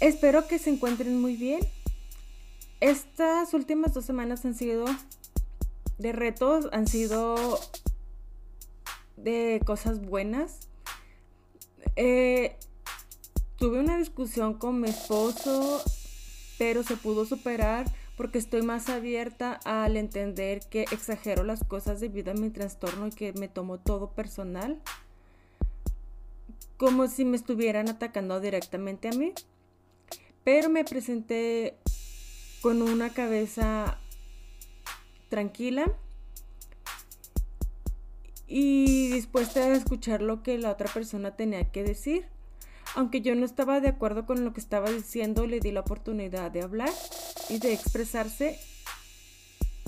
Espero que se encuentren muy bien. Estas últimas dos semanas han sido de retos, han sido de cosas buenas. Eh, tuve una discusión con mi esposo, pero se pudo superar porque estoy más abierta al entender que exagero las cosas debido a mi trastorno y que me tomo todo personal, como si me estuvieran atacando directamente a mí. Pero me presenté con una cabeza tranquila y dispuesta a escuchar lo que la otra persona tenía que decir. Aunque yo no estaba de acuerdo con lo que estaba diciendo, le di la oportunidad de hablar y de expresarse.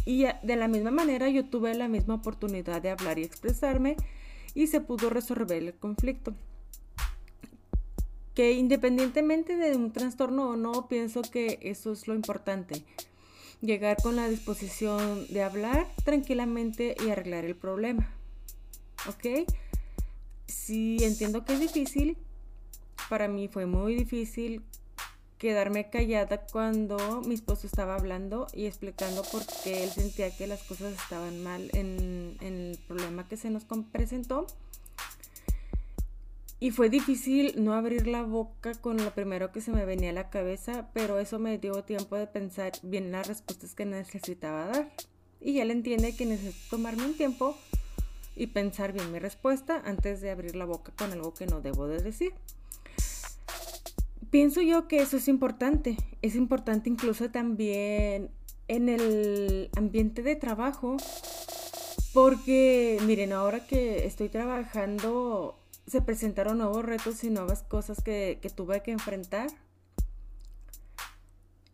Y de la misma manera yo tuve la misma oportunidad de hablar y expresarme y se pudo resolver el conflicto que independientemente de un trastorno o no, pienso que eso es lo importante. Llegar con la disposición de hablar tranquilamente y arreglar el problema. ¿Ok? Sí, entiendo que es difícil. Para mí fue muy difícil quedarme callada cuando mi esposo estaba hablando y explicando por qué él sentía que las cosas estaban mal en, en el problema que se nos presentó. Y fue difícil no abrir la boca con lo primero que se me venía a la cabeza, pero eso me dio tiempo de pensar bien las respuestas que necesitaba dar. Y él entiende que necesito tomarme un tiempo y pensar bien mi respuesta antes de abrir la boca con algo que no debo de decir. Pienso yo que eso es importante. Es importante incluso también en el ambiente de trabajo. Porque, miren, ahora que estoy trabajando se presentaron nuevos retos y nuevas cosas que, tuve que enfrentar.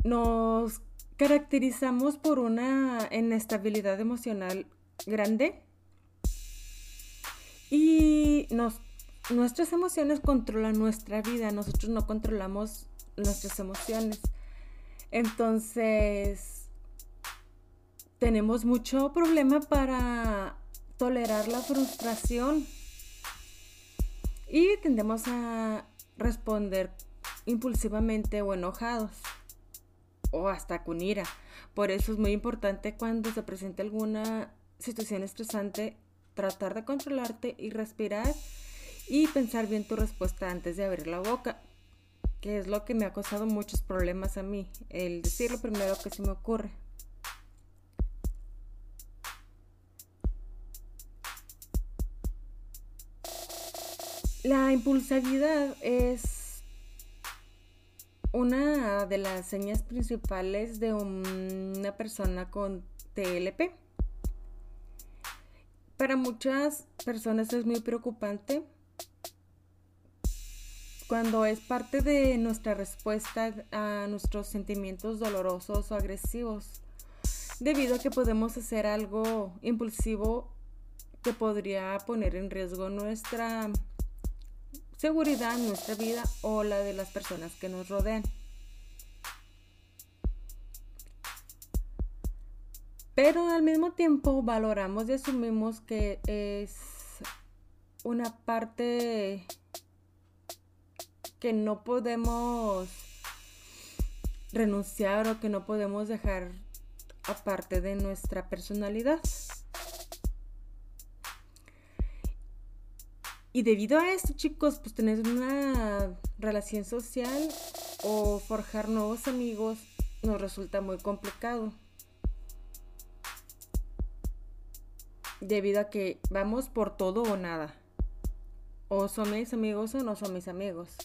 Nos caracterizamos por una inestabilidad emocional grande y nos, nuestras emociones controlan nuestra vida, nosotros no controlamos nuestras emociones. Entonces, tenemos mucho problema para tolerar la frustración y tendemos a responder impulsivamente o enojados o hasta con ira. Por eso es muy importante cuando se presente alguna situación estresante tratar de controlarte y respirar y pensar bien tu respuesta antes de abrir la boca, que es lo que me ha causado muchos problemas a mí, el decir lo primero que se me ocurre. La impulsividad es una de las señas principales de una persona con TLP. Para muchas personas es muy preocupante cuando es parte de nuestra respuesta a nuestros sentimientos dolorosos o agresivos, debido a que podemos hacer algo impulsivo que podría poner en riesgo nuestra seguridad, nuestra vida o la de las personas que nos rodean. Pero al mismo tiempo valoramos y asumimos que es una parte que no podemos renunciar o que no podemos dejar aparte de nuestra personalidad. Y debido a esto, chicos, pues tener una relación social o forjar nuevos amigos nos resulta muy complicado. Debido a que vamos por todo o nada. O son mis amigos o no son mis amigos.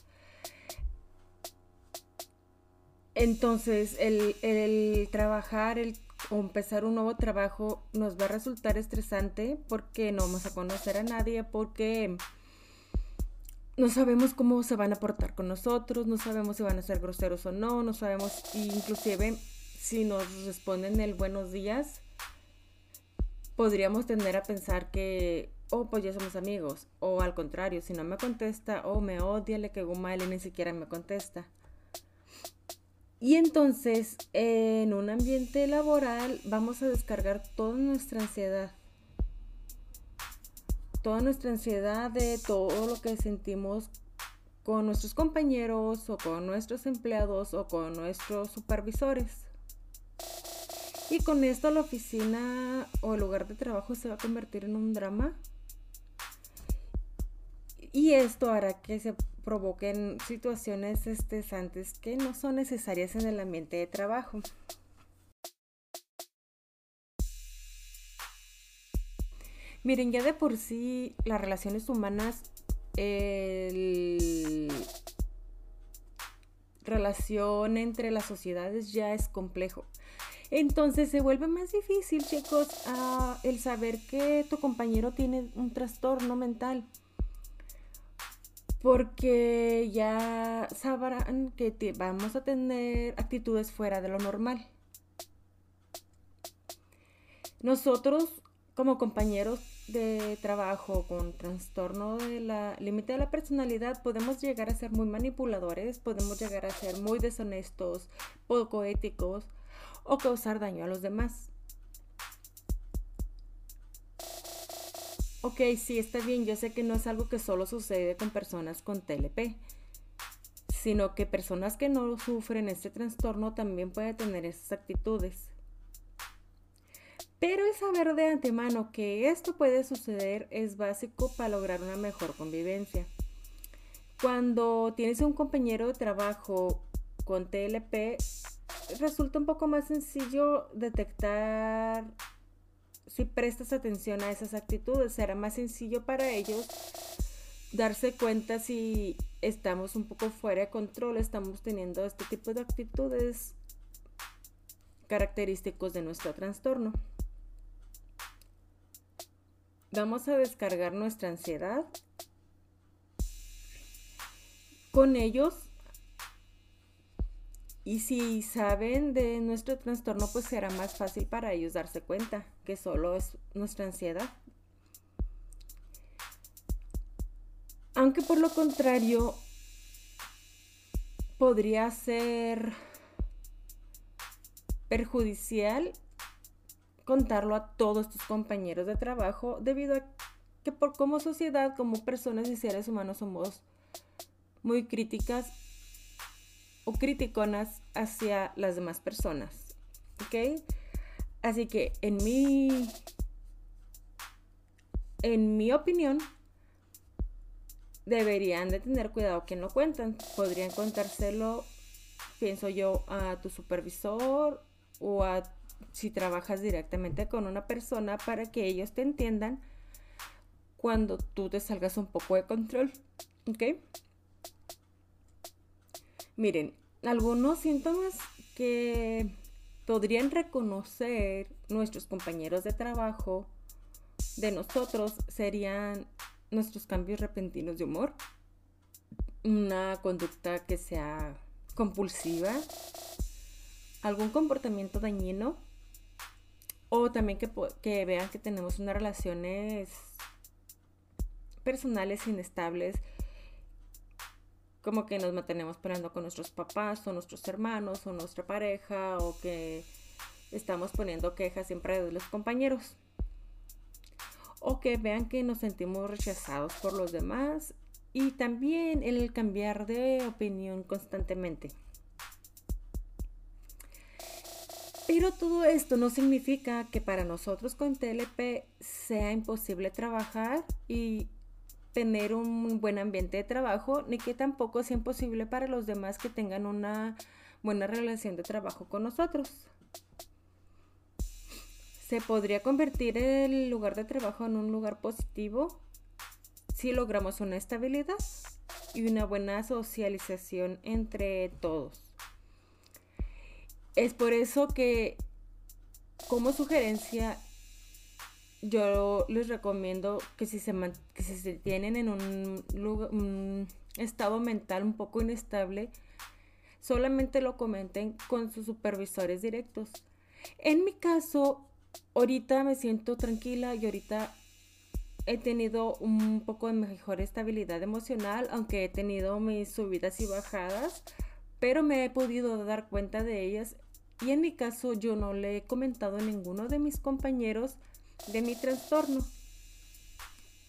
Entonces, el, el trabajar, el o empezar un nuevo trabajo nos va a resultar estresante porque no vamos a conocer a nadie, porque no sabemos cómo se van a portar con nosotros, no sabemos si van a ser groseros o no, no sabemos inclusive si nos responden el buenos días, podríamos tender a pensar que, oh, pues ya somos amigos, o al contrario, si no me contesta, oh, me odia, le quedó mal y ni siquiera me contesta. Y entonces, en un ambiente laboral, vamos a descargar toda nuestra ansiedad toda nuestra ansiedad de todo lo que sentimos con nuestros compañeros o con nuestros empleados o con nuestros supervisores. Y con esto la oficina o el lugar de trabajo se va a convertir en un drama. Y esto hará que se provoquen situaciones estresantes que no son necesarias en el ambiente de trabajo. Miren, ya de por sí las relaciones humanas, el relación entre las sociedades ya es complejo. Entonces se vuelve más difícil, chicos, el saber que tu compañero tiene un trastorno mental. Porque ya sabrán que vamos a tener actitudes fuera de lo normal. Nosotros como compañeros de trabajo con trastorno de la límite de la personalidad podemos llegar a ser muy manipuladores, podemos llegar a ser muy deshonestos, poco éticos o causar daño a los demás. Ok, sí, está bien, yo sé que no es algo que solo sucede con personas con TLP, sino que personas que no sufren este trastorno también pueden tener esas actitudes. Pero saber de antemano que esto puede suceder es básico para lograr una mejor convivencia. Cuando tienes un compañero de trabajo con TLP, resulta un poco más sencillo detectar si prestas atención a esas actitudes. Será más sencillo para ellos darse cuenta si estamos un poco fuera de control, estamos teniendo este tipo de actitudes característicos de nuestro trastorno. Vamos a descargar nuestra ansiedad con ellos. Y si saben de nuestro trastorno, pues será más fácil para ellos darse cuenta que solo es nuestra ansiedad. Aunque por lo contrario, podría ser perjudicial contarlo a todos tus compañeros de trabajo debido a que por como sociedad, como personas y seres humanos somos muy críticas o criticonas hacia las demás personas. ¿Ok? Así que en mi, en mi opinión, deberían de tener cuidado quien lo cuentan. Podrían contárselo, pienso yo, a tu supervisor o a si trabajas directamente con una persona para que ellos te entiendan cuando tú te salgas un poco de control. ¿Ok? Miren, algunos síntomas que podrían reconocer nuestros compañeros de trabajo de nosotros serían nuestros cambios repentinos de humor, una conducta que sea compulsiva, algún comportamiento dañino, también que, vean que tenemos unas relaciones personales inestables, como que nos mantenemos peleando con nuestros papás o nuestros hermanos o nuestra pareja o que estamos poniendo quejas siempre de los compañeros. O que vean que nos sentimos rechazados por los demás y también el cambiar de opinión constantemente. Pero todo esto no significa que para nosotros con TLP sea imposible trabajar y tener un buen ambiente de trabajo, ni que tampoco sea imposible para los demás que tengan una buena relación de trabajo con nosotros. Se podría convertir el lugar de trabajo en un lugar positivo si logramos una estabilidad y una buena socialización entre todos. Es por eso que como sugerencia yo les recomiendo que si se, que tienen en un, un estado mental un poco inestable, solamente lo comenten con sus supervisores directos. En mi caso, ahorita me siento tranquila y ahorita he tenido un poco de mejor estabilidad emocional, aunque he tenido mis subidas y bajadas, pero me he podido dar cuenta de ellas y en mi caso yo no le he comentado a ninguno de mis compañeros de mi trastorno.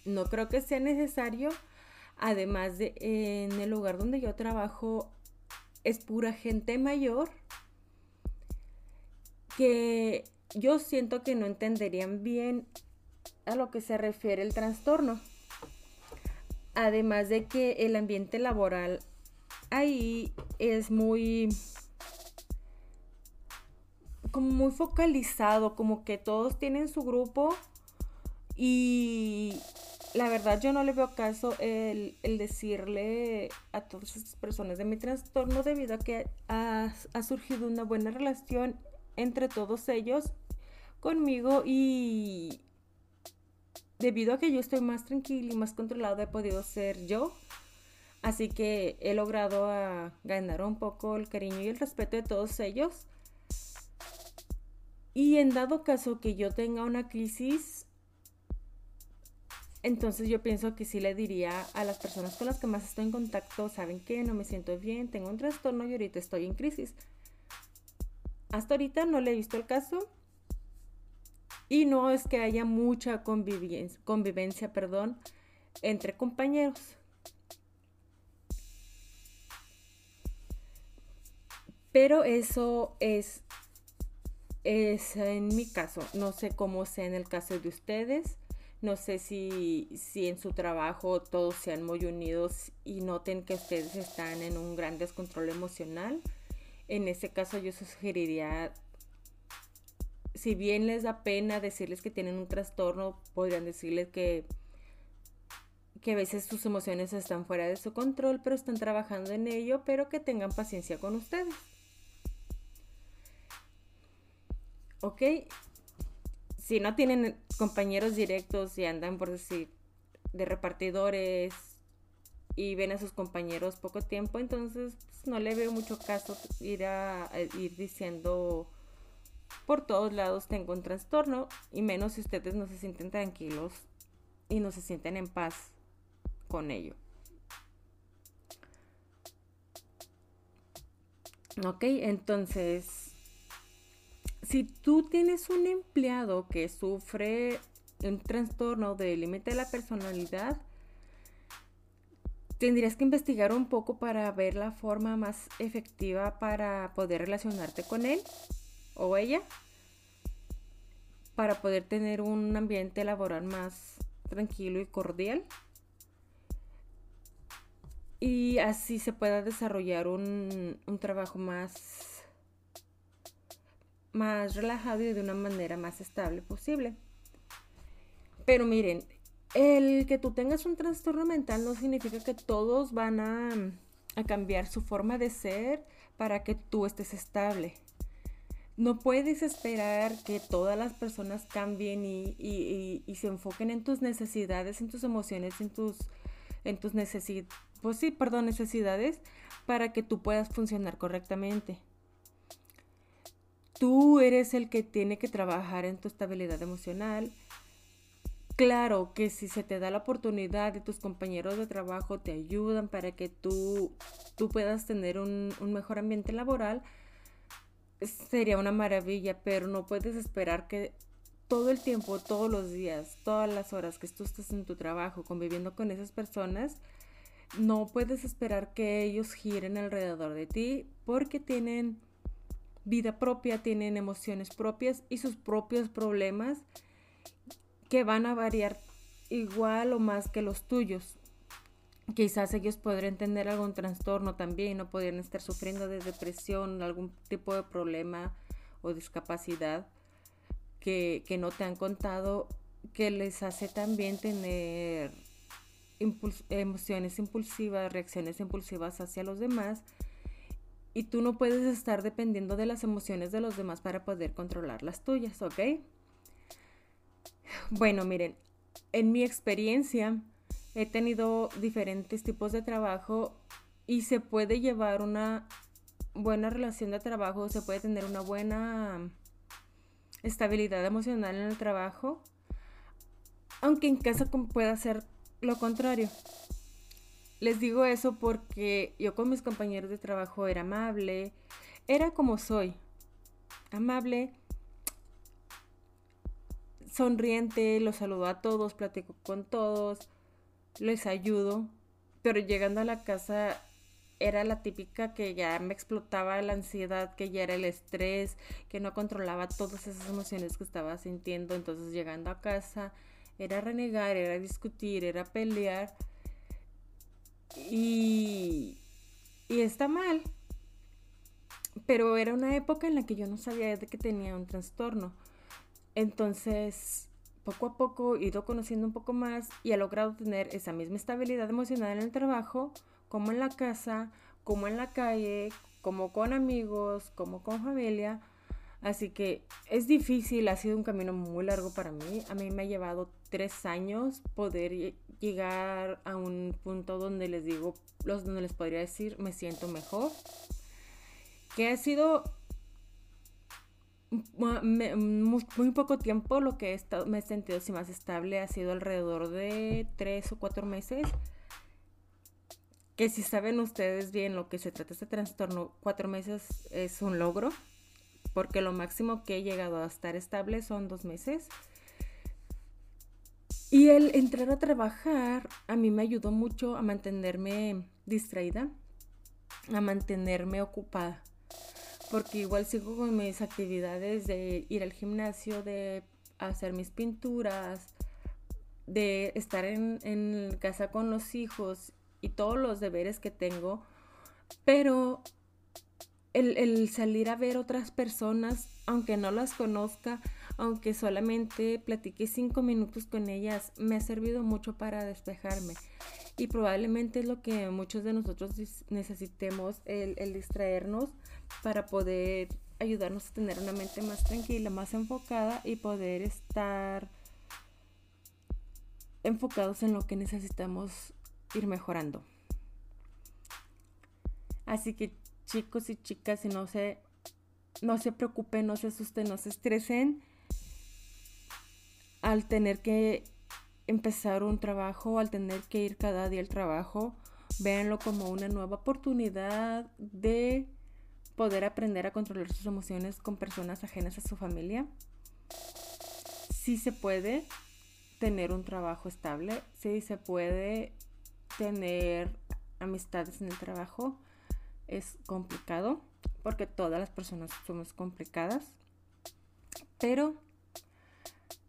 No creo que sea necesario, además de en el lugar donde yo trabajo es pura gente mayor que yo siento que no entenderían bien a lo que se refiere el trastorno. Además de que el ambiente laboral ahí es muy muy focalizado, como que todos tienen su grupo y la verdad yo no le veo caso el, decirle a todas estas personas de mi trastorno debido a que ha, ha surgido una buena relación entre todos ellos conmigo y debido a que yo estoy más tranquila y más controlada he podido ser yo. Así que he logrado ganar un poco el cariño y el respeto de todos ellos. Y en dado caso que yo tenga una crisis, entonces yo pienso que sí le diría a las personas con las que más estoy en contacto, saben que no me siento bien, tengo un trastorno y ahorita estoy en crisis. Hasta ahorita no le he visto el caso, y no es que haya mucha convivencia, convivencia perdón, entre compañeros. Pero eso es, es en mi caso. No sé cómo sea en el caso de ustedes. No sé si, si en su trabajo todos sean muy unidos y noten que ustedes están en un gran descontrol emocional. En ese caso yo sugeriría si bien les da pena decirles que tienen un trastorno, podrían decirles que, que a veces sus emociones están fuera de su control, pero están trabajando en ello, pero que tengan paciencia con ustedes. ¿Ok? Si no tienen compañeros directos y andan por decir de repartidores y ven a sus compañeros poco tiempo, entonces pues, no le veo mucho caso ir a ir diciendo por todos lados tengo un trastorno y menos si ustedes no se sienten tranquilos y no se sienten en paz con ello. Ok, entonces, si tú tienes un empleado que sufre un trastorno de límite de la personalidad, tendrías que investigar un poco para ver la forma más efectiva para poder relacionarte con él o ella para poder tener un ambiente laboral más tranquilo y cordial. Y así se pueda desarrollar un, trabajo más más relajado y de una manera más estable posible. Pero miren, el que tú tengas un trastorno mental no significa que todos van a, a cambiar su forma de ser para que tú estés estable no puedes esperar que todas las personas cambien y, se enfoquen en tus necesidades, en tus emociones, en tus, en tus necesidades, pues sí, perdón, necesidades, para que tú puedas funcionar correctamente. Tú eres el que tiene que trabajar en tu estabilidad emocional. Claro que si se te da la oportunidad y tus compañeros de trabajo te ayudan para que tú, tú puedas tener un, un mejor ambiente laboral, sería una maravilla, pero no puedes esperar que todo el tiempo, todos los días, todas las horas que tú estés en tu trabajo conviviendo con esas personas, no puedes esperar que ellos giren alrededor de ti porque tienen vida propia, tienen emociones propias y sus propios problemas que van a variar igual o más que los tuyos. Quizás ellos podrían tener algún trastorno también, no podrían estar sufriendo de depresión, algún tipo de problema o discapacidad que, no te han contado, que les hace también tener emociones impulsivas, reacciones impulsivas hacia los demás. Y tú no puedes estar dependiendo de las emociones de los demás para poder controlar las tuyas, ¿ok? Bueno, miren, en mi experiencia he tenido diferentes tipos de trabajo y se puede llevar una buena relación de trabajo, se puede tener una buena estabilidad emocional en el trabajo, aunque en casa pueda ser lo contrario. Les digo eso porque yo con mis compañeros de trabajo era amable, era como soy, amable, sonriente, los saludo a todos, platico con todos, les ayudo, pero llegando a la casa era la típica que ya me explotaba la ansiedad, que ya era el estrés, que no controlaba todas esas emociones que estaba sintiendo. Entonces llegando a casa era renegar, era discutir, era pelear. Y, y está mal. Pero era una época en la que yo no sabía de que tenía un trastorno. Entonces, poco a poco he ido conociendo un poco más y he logrado tener esa misma estabilidad emocional en el trabajo como en la casa, como en la calle, como con amigos, como con familia. Así que es difícil, ha sido un camino muy largo para mí. A mí me ha llevado tres años poder llegar a un punto donde les digo, los donde les podría decir, me siento mejor. Que ha sido muy, poco tiempo lo que me he sentido así más estable ha sido alrededor de tres o cuatro meses que si saben ustedes bien lo que se trata este trastorno, cuatro meses es un logro, porque lo máximo que he llegado a estar estable son dos meses. Y el entrar a trabajar a mí me ayudó mucho a mantenerme distraída, a mantenerme ocupada, porque igual sigo con mis actividades de ir al gimnasio, de hacer mis pinturas, de estar en, en casa con los hijos y todos los deberes que tengo, pero el, salir a ver otras personas, aunque no las conozca, aunque solamente platique cinco minutos con ellas, me ha servido mucho para despejarme. Y probablemente es lo que muchos de nosotros necesitemos, el, distraernos para poder ayudarnos a tener una mente más tranquila, más enfocada y poder estar enfocados en lo que necesitamos ir mejorando. Así que chicos y chicas, no se, no se preocupen, no se asusten, no se estresen al tener que empezar un trabajo, al tener que ir cada día al trabajo, véanlo como una nueva oportunidad de poder aprender a controlar sus emociones con personas ajenas a su familia. Sí se puede tener un trabajo estable, sí se puede tener amistades en el trabajo es complicado porque todas las personas somos complicadas. Pero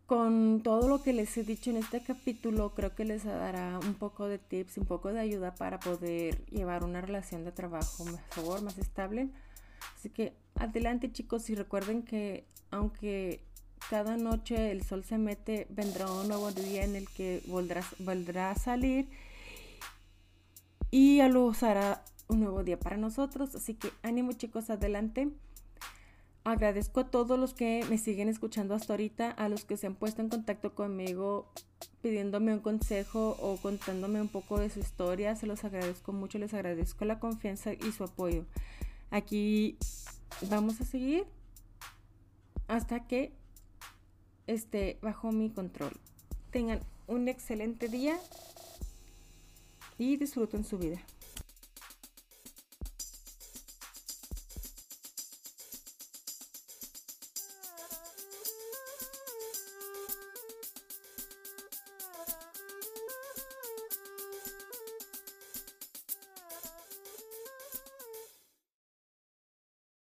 con todo lo que les he dicho en este capítulo, creo que les dará un poco de tips, un poco de ayuda para poder llevar una relación de trabajo mejor, más estable. Así que adelante chicos y recuerden que aunque cada noche el sol se mete, vendrá un nuevo día en el que volverá a salir y ya lo hará un nuevo día para nosotros. Así que ánimo chicos, adelante. Agradezco a todos los que me siguen escuchando hasta ahorita, a los que se han puesto en contacto conmigo pidiéndome un consejo o contándome un poco de su historia. Se los agradezco mucho, les agradezco la confianza y su apoyo. Aquí vamos a seguir hasta que esté bajo mi control. Tengan un excelente día y disfruten su vida.